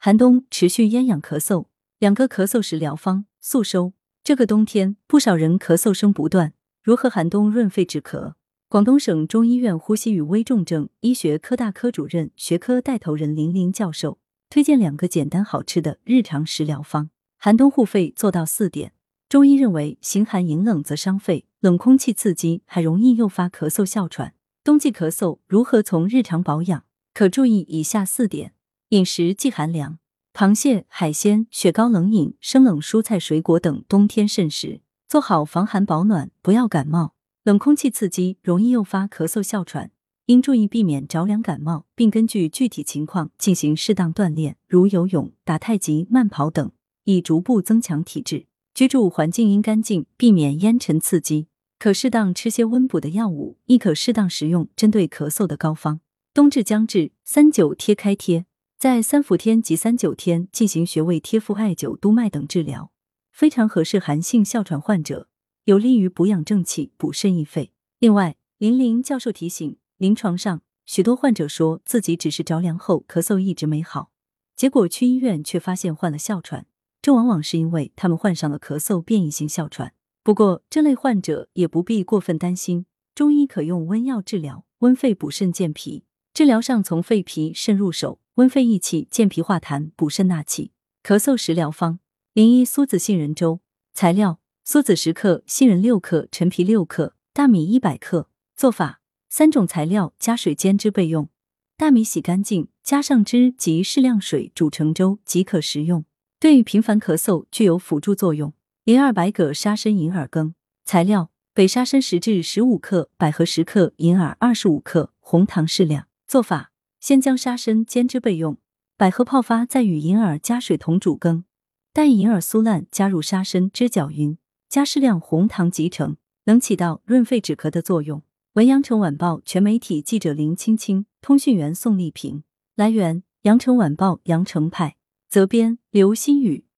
寒冬持续咽痒咳嗽，两个咳嗽时疗方速收。这个冬天，不少人咳嗽声不断，如何寒冬润肺止咳？广东省中医院呼吸与危重症医学科大科主任、学科带头人林林教授推荐两个简单好吃的日常食疗方，寒冬护肺做到四点。中医认为，形寒饮冷则伤肺，冷空气刺激还容易诱发咳嗽哮喘。冬季咳嗽如何从日常保养？可注意以下四点。饮食忌寒凉，螃蟹、海鲜、雪糕、冷饮、生冷蔬菜、水果等冬天慎食，做好防寒保暖，不要感冒。冷空气刺激容易诱发咳嗽哮喘，应注意避免着凉感冒，并根据具体情况进行适当锻炼，如游泳、打太极、慢跑等，以逐步增强体质。居住环境应干净，避免烟尘刺激。可适当吃些温补的药物，亦可适当食用针对咳嗽的膏方。冬至将至，三九贴开贴。在三伏天及三九天进行穴位贴敷、艾灸、督脉等治疗，非常合适寒性哮喘患者，有利于补养正气、补肾益肺。另外，林林教授提醒，临床上许多患者说自己只是着凉后咳嗽一直没好，结果去医院却发现患了哮喘，这往往是因为他们患上了咳嗽变异性哮喘。不过，这类患者也不必过分担心，中医可用温药治疗，温肺补肾健脾。治疗上从肺脾肾入手。温肺益气、健脾化痰、补肾纳气。咳嗽食疗方：零一苏子杏仁粥。材料：苏子十克，杏仁六克，陈皮六克，大米一百克。做法：三种材料加水煎汁备用。大米洗干净，加上汁及适量水煮成粥即可食用。对于频繁咳嗽具有辅助作用。银耳白葛沙参银耳羹。材料：北沙参十至十五克，百合十克，银耳二十五克，红糖适量。做法。先将沙参煎汁备用，百合泡发，再与银耳加水同煮羹，待银耳酥烂，加入沙参汁搅匀，加适量红糖即成，能起到润肺止咳的作用。文阳城晚报全媒体记者林青青，通讯员宋丽萍。来源：阳城晚报阳城派，责编：刘新宇。